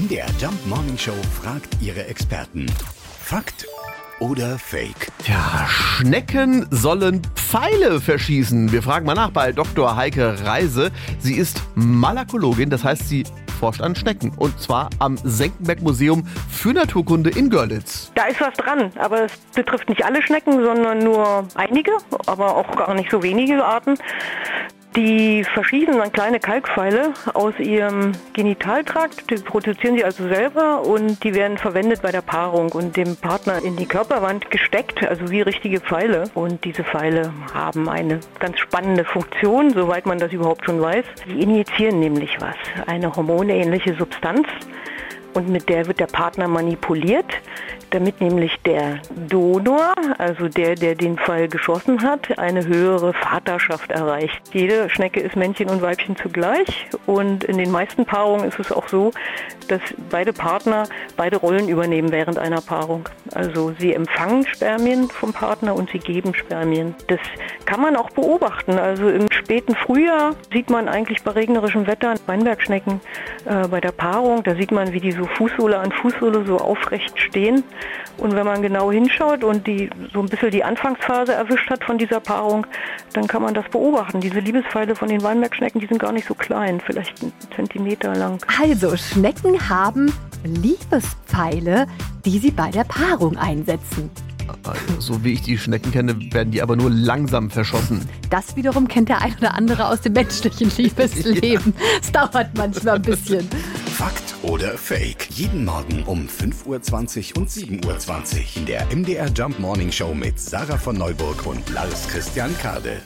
MDR Jump Morning Show fragt ihre Experten. Fakt oder Fake? Ja, Schnecken sollen Pfeile verschießen. Wir fragen mal nach bei Dr. Heike Reise. Sie ist Malakologin, das heißt, sie forscht an Schnecken. Und zwar am Senckenberg Museum für Naturkunde in Görlitz. Da ist was dran, aber es betrifft nicht alle Schnecken, sondern nur einige, aber auch gar nicht so wenige Arten. Die verschießen dann kleine Kalkpfeile aus ihrem Genitaltrakt, die produzieren sie also selber und die werden verwendet bei der Paarung und dem Partner in die Körperwand gesteckt, also wie richtige Pfeile. Und diese Pfeile haben eine ganz spannende Funktion, soweit man das überhaupt schon weiß. Sie injizieren nämlich was, eine hormonähnliche Substanz und mit der wird der Partner manipuliert, damit nämlich der Donor, also der, der den Fall geschossen hat, eine höhere Vaterschaft erreicht. Jede Schnecke ist Männchen und Weibchen zugleich und in den meisten Paarungen ist es auch so, dass beide Partner beide Rollen übernehmen während einer Paarung. Also sie empfangen Spermien vom Partner und sie geben Spermien. Das kann man auch beobachten. Also im späten Frühjahr sieht man eigentlich bei regnerischem Wetter Weinbergschnecken äh, bei der Paarung, da sieht man, wie die so Fußsohle an Fußsohle so aufrecht stehen. Und wenn man genau hinschaut und die so ein bisschen die Anfangsphase erwischt hat von dieser Paarung, dann kann man das beobachten. Diese Liebespfeile von den Weinbergschnecken, die sind gar nicht so klein, vielleicht einen Zentimeter lang. Also, Schnecken haben Liebespfeile, die sie bei der Paarung einsetzen. So wie ich die Schnecken kenne, werden die aber nur langsam verschossen. Das wiederum kennt der ein oder andere aus dem menschlichen Liebesleben. Es dauert manchmal ein bisschen. Fakt oder Fake? Jeden Morgen um 5.20 Uhr und 7.20 Uhr in der MDR Jump Morning Show mit Sarah von Neuburg und Lars Christian Kade.